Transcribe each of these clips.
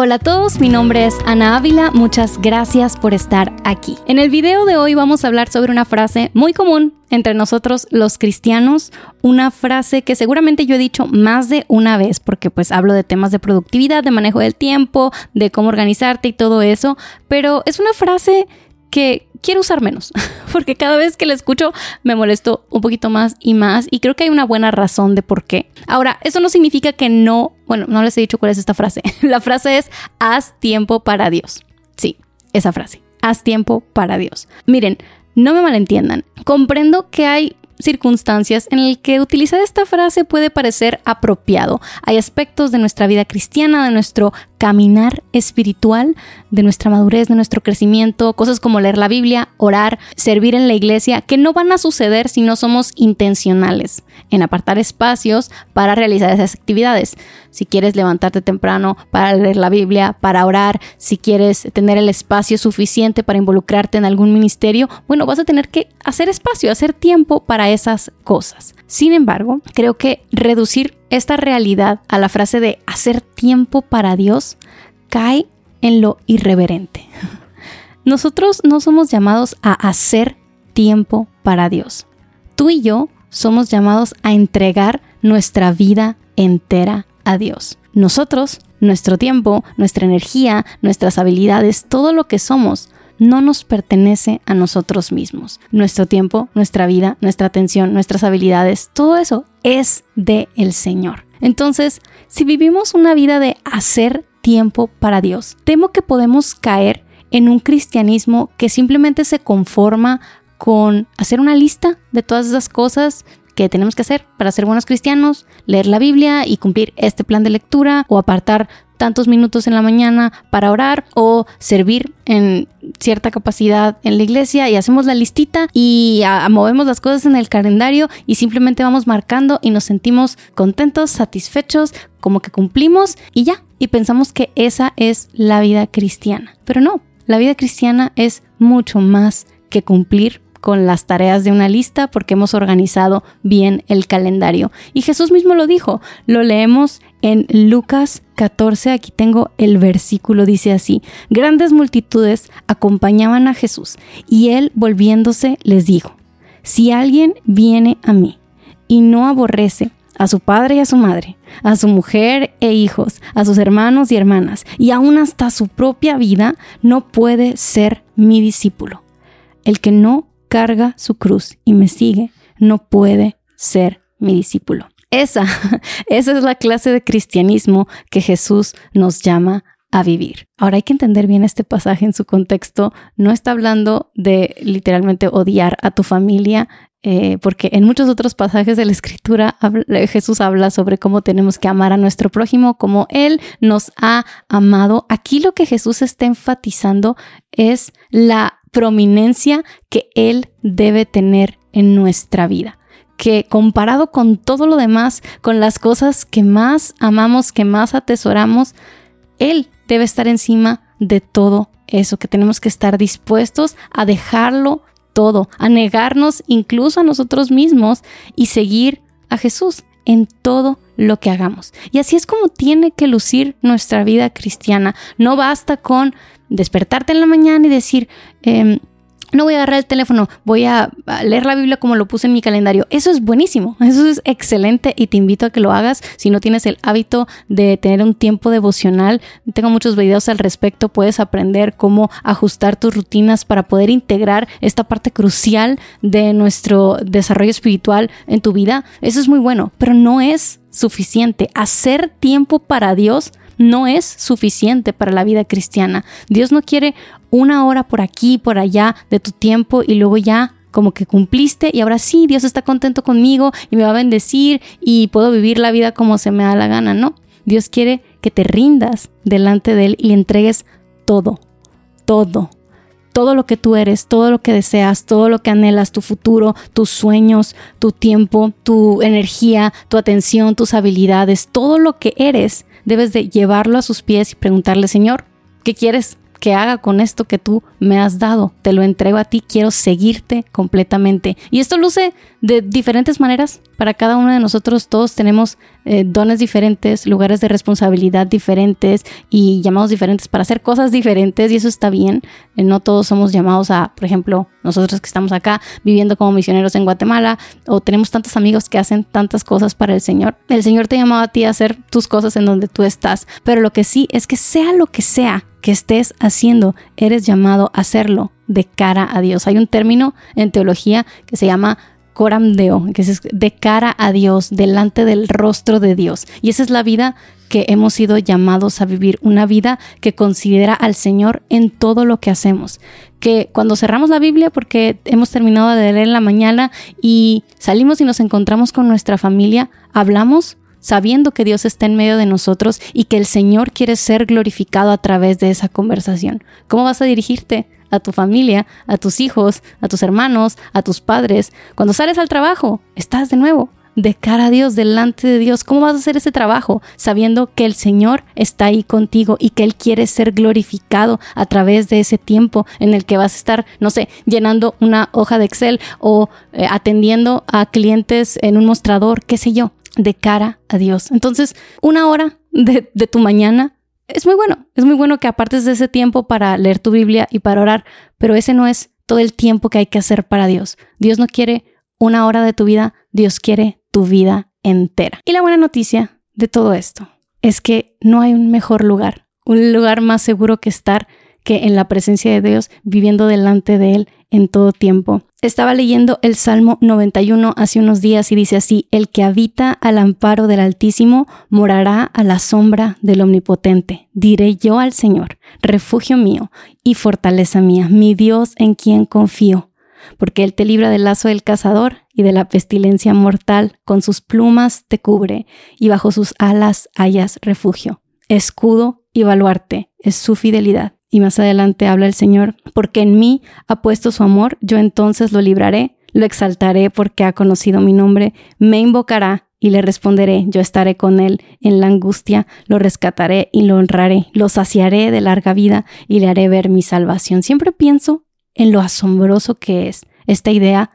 Hola a todos, mi nombre es Ana Ávila, muchas gracias por estar aquí. En el video de hoy vamos a hablar sobre una frase muy común entre nosotros los cristianos, una frase que seguramente yo he dicho más de una vez porque pues hablo de temas de productividad, de manejo del tiempo, de cómo organizarte y todo eso, pero es una frase que quiero usar menos, porque cada vez que la escucho me molesto un poquito más y más y creo que hay una buena razón de por qué. Ahora, eso no significa que no, bueno, no les he dicho cuál es esta frase. La frase es, haz tiempo para Dios. Sí, esa frase, haz tiempo para Dios. Miren, no me malentiendan, comprendo que hay circunstancias en el que utilizar esta frase puede parecer apropiado. Hay aspectos de nuestra vida cristiana, de nuestro caminar espiritual, de nuestra madurez, de nuestro crecimiento, cosas como leer la Biblia, orar, servir en la iglesia, que no van a suceder si no somos intencionales en apartar espacios para realizar esas actividades. Si quieres levantarte temprano para leer la Biblia, para orar, si quieres tener el espacio suficiente para involucrarte en algún ministerio, bueno, vas a tener que hacer espacio, hacer tiempo para esas cosas. Sin embargo, creo que reducir esta realidad a la frase de hacer tiempo para Dios cae en lo irreverente. Nosotros no somos llamados a hacer tiempo para Dios. Tú y yo somos llamados a entregar nuestra vida entera a Dios. Nosotros, nuestro tiempo, nuestra energía, nuestras habilidades, todo lo que somos, no nos pertenece a nosotros mismos. Nuestro tiempo, nuestra vida, nuestra atención, nuestras habilidades, todo eso es de el Señor. Entonces, si vivimos una vida de hacer tiempo para Dios, temo que podemos caer en un cristianismo que simplemente se conforma con hacer una lista de todas esas cosas que tenemos que hacer para ser buenos cristianos, leer la Biblia y cumplir este plan de lectura o apartar tantos minutos en la mañana para orar o servir en cierta capacidad en la iglesia y hacemos la listita y movemos las cosas en el calendario y simplemente vamos marcando y nos sentimos contentos, satisfechos, como que cumplimos y ya. Y pensamos que esa es la vida cristiana. Pero no, la vida cristiana es mucho más que cumplir con las tareas de una lista porque hemos organizado bien el calendario. Y Jesús mismo lo dijo, lo leemos en Lucas 14, aquí tengo el versículo, dice así, grandes multitudes acompañaban a Jesús y él volviéndose les dijo, si alguien viene a mí y no aborrece a su padre y a su madre, a su mujer e hijos, a sus hermanos y hermanas, y aún hasta su propia vida, no puede ser mi discípulo. El que no carga su cruz y me sigue, no puede ser mi discípulo. Esa, esa es la clase de cristianismo que Jesús nos llama a vivir. Ahora hay que entender bien este pasaje en su contexto. No está hablando de literalmente odiar a tu familia, eh, porque en muchos otros pasajes de la escritura Jesús habla sobre cómo tenemos que amar a nuestro prójimo como Él nos ha amado. Aquí lo que Jesús está enfatizando es la prominencia que Él debe tener en nuestra vida. Que comparado con todo lo demás, con las cosas que más amamos, que más atesoramos, Él debe estar encima de todo eso, que tenemos que estar dispuestos a dejarlo todo, a negarnos incluso a nosotros mismos y seguir a Jesús en todo lo que hagamos. Y así es como tiene que lucir nuestra vida cristiana. No basta con despertarte en la mañana y decir, em, no voy a agarrar el teléfono, voy a, leer la Biblia como lo puse en mi calendario. Eso es buenísimo, eso es excelente y te invito a que lo hagas si no tienes el hábito de tener un tiempo devocional. Tengo muchos videos al respecto, puedes aprender cómo ajustar tus rutinas para poder integrar esta parte crucial de nuestro desarrollo espiritual en tu vida. Eso es muy bueno, pero no es suficiente. Hacer tiempo para Dios no es suficiente para la vida cristiana. Dios no quiere una hora por aquí, por allá de tu tiempo y luego ya como que cumpliste y ahora sí, Dios está contento conmigo y me va a bendecir y puedo vivir la vida como se me da la gana. No, Dios quiere que te rindas delante de Él y entregues todo, todo, todo lo que tú eres, todo lo que deseas, todo lo que anhelas, tu futuro, tus sueños, tu tiempo, tu energía, tu atención, tus habilidades, todo lo que eres, debes de llevarlo a sus pies y preguntarle, Señor, ¿qué quieres? Que haga con esto que tú me has dado. Te lo entrego a ti, quiero seguirte completamente. Y esto luce de diferentes maneras para cada uno de nosotros. Todos tenemos eh, dones diferentes, lugares de responsabilidad diferentes y llamados diferentes para hacer cosas diferentes y eso está bien. Eh, no todos somos llamados a, por ejemplo, nosotros que estamos acá viviendo como misioneros en Guatemala o tenemos tantos amigos que hacen tantas cosas para el Señor. El Señor te ha llamado a ti a hacer tus cosas en donde tú estás, pero lo que sí es que sea lo que sea que estés haciendo, eres llamado a hacerlo de cara a Dios. Hay un término en teología que se llama coram deo, que es de cara a Dios, delante del rostro de Dios. Y esa es la vida que hemos sido llamados a vivir, una vida que considera al Señor en todo lo que hacemos. Que cuando cerramos la Biblia, porque hemos terminado de leer en la mañana y salimos y nos encontramos con nuestra familia, hablamos sabiendo que Dios está en medio de nosotros y que el Señor quiere ser glorificado a través de esa conversación. ¿Cómo vas a dirigirte? a tu familia, a tus hijos, a tus hermanos, a tus padres. Cuando sales al trabajo, estás de nuevo de cara a Dios, delante de Dios. ¿Cómo vas a hacer ese trabajo sabiendo que el Señor está ahí contigo y que Él quiere ser glorificado a través de ese tiempo en el que vas a estar, no sé, llenando una hoja de Excel o eh, atendiendo a clientes en un mostrador, qué sé yo? De cara a Dios. Entonces, una hora de, tu mañana es muy bueno. Es muy bueno que apartes de ese tiempo para leer tu Biblia y para orar, pero ese no es todo el tiempo que hay que hacer para Dios. Dios no quiere una hora de tu vida, Dios quiere tu vida entera. Y la buena noticia de todo esto es que no hay un mejor lugar, un lugar más seguro que estar que en la presencia de Dios, viviendo delante de Él en todo tiempo. Estaba leyendo el Salmo 91 hace unos días y dice así, el que habita al amparo del Altísimo morará a la sombra del Omnipotente. Diré yo al Señor, refugio mío y fortaleza mía, mi Dios en quien confío. Porque Él te libra del lazo del cazador y de la pestilencia mortal, con sus plumas te cubre y bajo sus alas hallas refugio. Escudo y baluarte es su fidelidad y más adelante habla el Señor, porque en mí ha puesto su amor, yo entonces lo libraré, lo exaltaré porque ha conocido mi nombre, me invocará y le responderé, yo estaré con él en la angustia, lo rescataré y lo honraré, lo saciaré de larga vida y le haré ver mi salvación. Siempre pienso en lo asombroso que es esta idea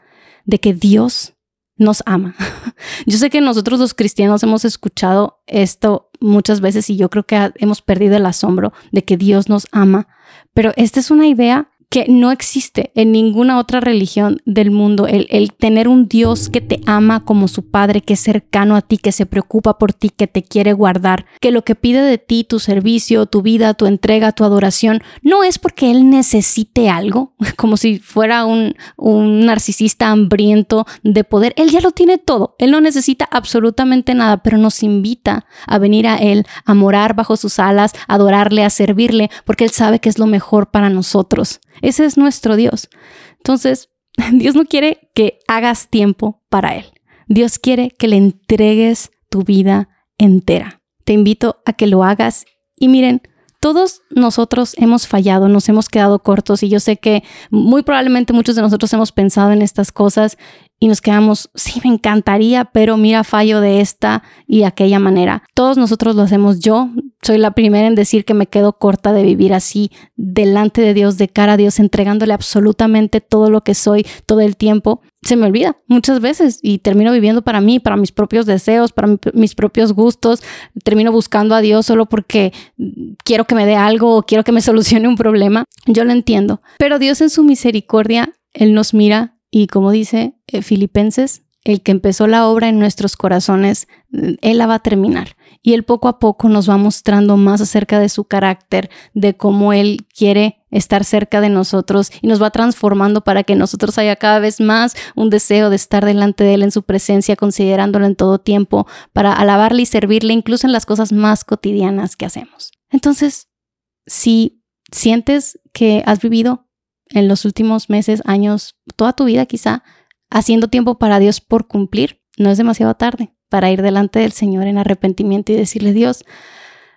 de que Dios nos ama. Yo sé que nosotros los cristianos hemos escuchado esto muchas veces y yo creo que hemos perdido el asombro de que Dios nos ama, pero esta es una idea que no existe en ninguna otra religión del mundo, el, tener un Dios que te ama como su Padre, que es cercano a ti, que se preocupa por ti, que te quiere guardar, que lo que pide de ti, tu servicio, tu vida, tu entrega, tu adoración, no es porque Él necesite algo, como si fuera un, un narcisista hambriento de poder, Él ya lo tiene todo, Él no necesita absolutamente nada, pero nos invita a venir a Él, a morar bajo sus alas, a adorarle, a servirle, porque Él sabe que es lo mejor para nosotros. Ese es nuestro Dios. Entonces, Dios no quiere que hagas tiempo para Él. Dios quiere que le entregues tu vida entera. Te invito a que lo hagas y miren, todos nosotros hemos fallado, nos hemos quedado cortos y yo sé que muy probablemente muchos de nosotros hemos pensado en estas cosas y nos quedamos, sí, me encantaría, pero mira, fallo de esta y aquella manera. Todos nosotros lo hacemos. Yo soy la primera en decir que me quedo corta de vivir así, delante de Dios, de cara a Dios, entregándole absolutamente todo lo que soy todo el tiempo. Se me olvida muchas veces y termino viviendo para mí, para mis propios deseos, para mis propios gustos. Termino buscando a Dios solo porque quiero que me dé algo o quiero que me solucione un problema. Yo lo entiendo. Pero Dios en su misericordia, Él nos mira y como dice eh, Filipenses, el que empezó la obra en nuestros corazones, Él la va a terminar. Y Él poco a poco nos va mostrando más acerca de su carácter, de cómo Él quiere estar cerca de nosotros y nos va transformando para que nosotros haya cada vez más un deseo de estar delante de Él en su presencia, considerándolo en todo tiempo, para alabarle y servirle incluso en las cosas más cotidianas que hacemos. Entonces, si sientes que has vivido en los últimos meses, años, toda tu vida quizá, haciendo tiempo para Dios por cumplir, no es demasiado tarde para ir delante del Señor en arrepentimiento y decirle, Dios,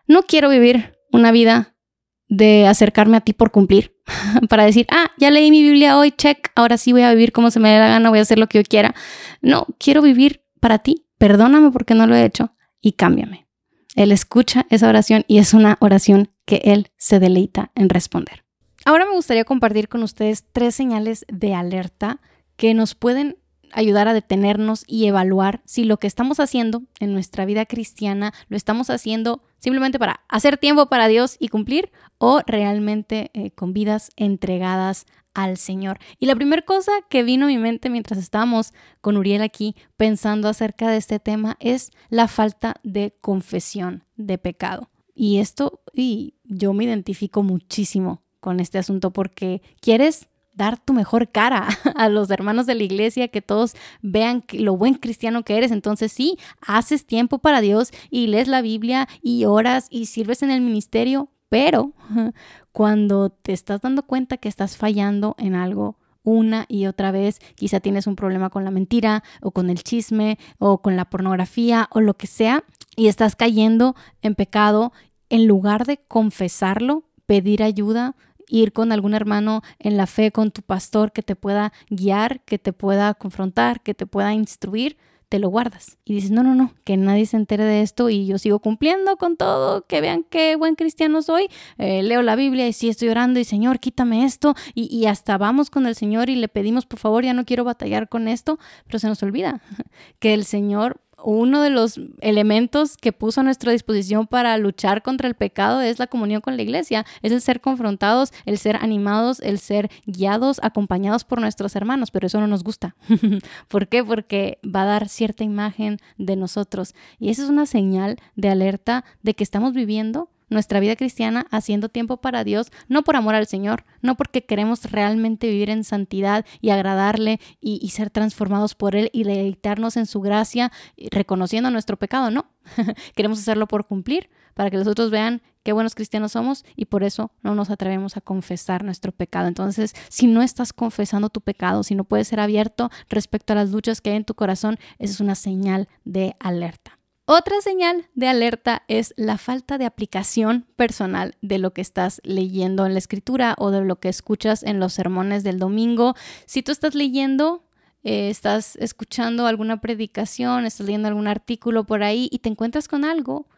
no quiero vivir una vida de acercarme a ti por cumplir, para decir, ah, ya leí mi Biblia hoy, check, ahora sí voy a vivir como se me dé la gana, voy a hacer lo que yo quiera. No, quiero vivir para ti, perdóname porque no lo he hecho y cámbiame. Él escucha esa oración y es una oración que Él se deleita en responder. Ahora me gustaría compartir con ustedes tres señales de alerta que nos pueden ayudar a detenernos y evaluar si lo que estamos haciendo en nuestra vida cristiana lo estamos haciendo simplemente para hacer tiempo para Dios y cumplir o realmente eh, con vidas entregadas al Señor. Y la primera cosa que vino a mi mente mientras estábamos con Uriel aquí pensando acerca de este tema es la falta de confesión de pecado. Y esto, y yo me identifico muchísimo con este asunto porque quieres dar tu mejor cara a los hermanos de la iglesia, que todos vean lo buen cristiano que eres. Entonces sí, haces tiempo para Dios y lees la Biblia y oras y sirves en el ministerio, pero cuando te estás dando cuenta que estás fallando en algo, una y otra vez. Quizá tienes un problema con la mentira o con el chisme o con la pornografía o lo que sea y estás cayendo en pecado. En lugar de confesarlo, pedir ayuda, ir con algún hermano en la fe, con tu pastor que te pueda guiar, que te pueda confrontar, que te pueda instruir, te lo guardas. Y dices, no, no, no, que nadie se entere de esto y yo sigo cumpliendo con todo, que vean qué buen cristiano soy. Eh, leo la Biblia y sí estoy orando y Señor, quítame esto. Y, y hasta vamos con el Señor y le pedimos, por favor, ya no quiero batallar con esto, pero se nos olvida que el Señor uno de los elementos que puso a nuestra disposición para luchar contra el pecado es la comunión con la iglesia, es el ser confrontados, el ser animados, el ser guiados, acompañados por nuestros hermanos, pero eso no nos gusta. ¿Por qué? Porque va a dar cierta imagen de nosotros y esa es una señal de alerta de que estamos viviendo nuestra vida cristiana haciendo tiempo para Dios, no por amor al Señor, no porque queremos realmente vivir en santidad y agradarle y, ser transformados por Él y deleitarnos en su gracia, reconociendo nuestro pecado, no. queremos hacerlo por cumplir, para que los otros vean qué buenos cristianos somos y por eso no nos atrevemos a confesar nuestro pecado. Entonces, si no estás confesando tu pecado, si no puedes ser abierto respecto a las luchas que hay en tu corazón, esa es una señal de alerta. Otra señal de alerta es la falta de aplicación personal de lo que estás leyendo en la escritura o de lo que escuchas en los sermones del domingo. Si tú estás leyendo, eh, estás escuchando alguna predicación, estás leyendo algún artículo por ahí y te encuentras con algo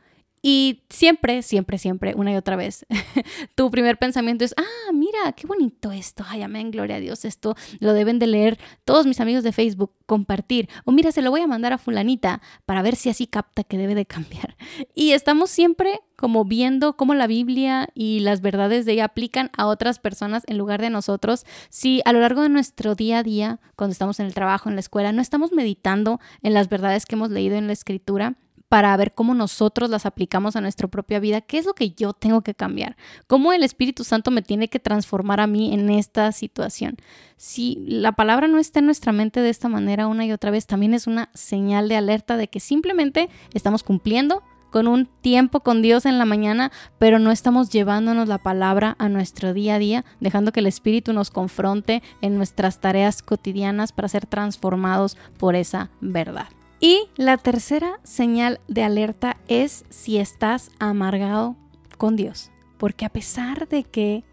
y siempre, siempre, siempre, una y otra vez, tu primer pensamiento es, ah, mira, qué bonito esto, ay, amén, gloria a Dios, esto lo deben de leer todos mis amigos de Facebook, compartir, o mira, se lo voy a mandar a fulanita para ver si así capta que debe de cambiar. Y estamos siempre como viendo cómo la Biblia y las verdades de ella aplican a otras personas en lugar de nosotros. Si a lo largo de nuestro día a día, cuando estamos en el trabajo, en la escuela, no estamos meditando en las verdades que hemos leído en la escritura, para ver cómo nosotros las aplicamos a nuestra propia vida, qué es lo que yo tengo que cambiar, cómo el Espíritu Santo me tiene que transformar a mí en esta situación. Si la palabra no está en nuestra mente de esta manera una y otra vez, también es una señal de alerta de que simplemente estamos cumpliendo con un tiempo con Dios en la mañana, pero no estamos llevándonos la palabra a nuestro día a día, dejando que el Espíritu nos confronte en nuestras tareas cotidianas para ser transformados por esa verdad. Y la tercera señal de alerta es si estás amargado con Dios. Porque a pesar de que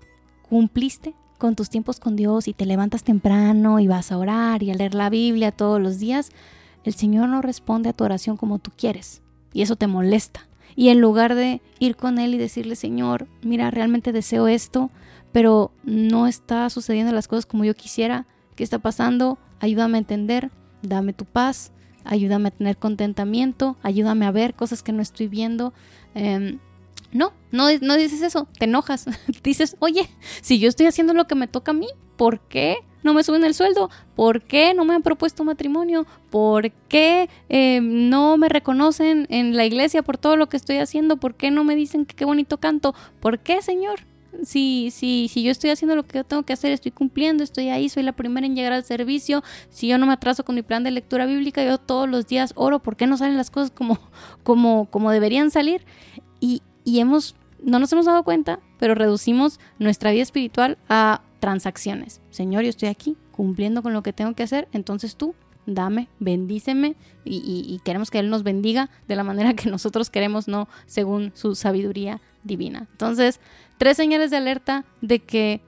cumpliste con tus tiempos con Dios y te levantas temprano y vas a orar y a leer la Biblia todos los días, el Señor no responde a tu oración como tú quieres. Y eso te molesta. Y en lugar de ir con Él y decirle, Señor, mira, realmente deseo esto, pero no está sucediendo las cosas como yo quisiera, ¿qué está pasando? Ayúdame a entender, dame tu paz, ayúdame a tener contentamiento, ayúdame a ver cosas que no estoy viendo. Em, no, no, no dices eso, te enojas. dices, oye, si yo estoy haciendo lo que me toca a mí, ¿por qué no me suben el sueldo? ¿Por qué no me han propuesto matrimonio? ¿Por qué em, no me reconocen en la iglesia por todo lo que estoy haciendo? ¿Por qué no me dicen que qué bonito canto? ¿Por qué, Señor? Si, si, si yo estoy haciendo lo que yo tengo que hacer, estoy cumpliendo, estoy ahí, soy la primera en llegar al servicio, si yo no me atraso con mi plan de lectura bíblica, yo todos los días oro, ¿por qué no salen las cosas como, como, como deberían salir? Y, y hemos, no nos hemos dado cuenta, pero reducimos nuestra vida espiritual a transacciones. Señor, yo estoy aquí cumpliendo con lo que tengo que hacer, entonces tú dame, bendíceme y, y, queremos que Él nos bendiga de la manera que nosotros queremos, no según su sabiduría divina. Entonces, tres señales de alerta de que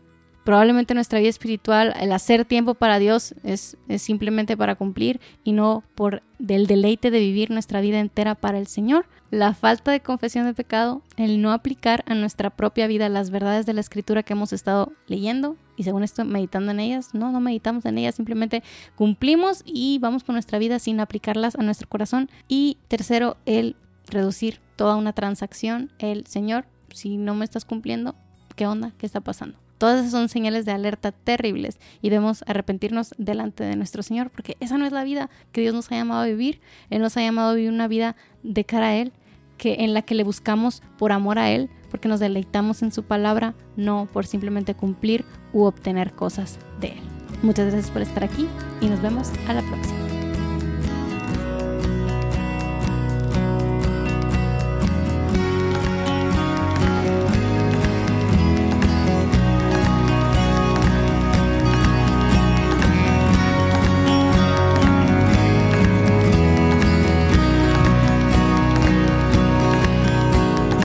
probablemente nuestra vida espiritual, el hacer tiempo para Dios es, es, simplemente para cumplir y no por del deleite de vivir nuestra vida entera para el Señor. la falta de confesión de pecado, el no aplicar a nuestra propia vida las verdades de la escritura que hemos estado leyendo y según esto meditando en ellas. No, no meditamos en ellas, simplemente cumplimos y vamos con nuestra vida sin aplicarlas a nuestro corazón. Y tercero, el reducir toda una transacción. El Señor, si no me estás cumpliendo, ¿qué onda? ¿Qué está pasando? Todas esas son señales de alerta terribles y debemos arrepentirnos delante de nuestro Señor porque esa no es la vida que Dios nos ha llamado a vivir. Él nos ha llamado a vivir una vida de cara a Él, que en la que le buscamos por amor a Él, porque nos deleitamos en su palabra, no por simplemente cumplir u obtener cosas de Él. Muchas gracias por estar aquí y nos vemos a la próxima.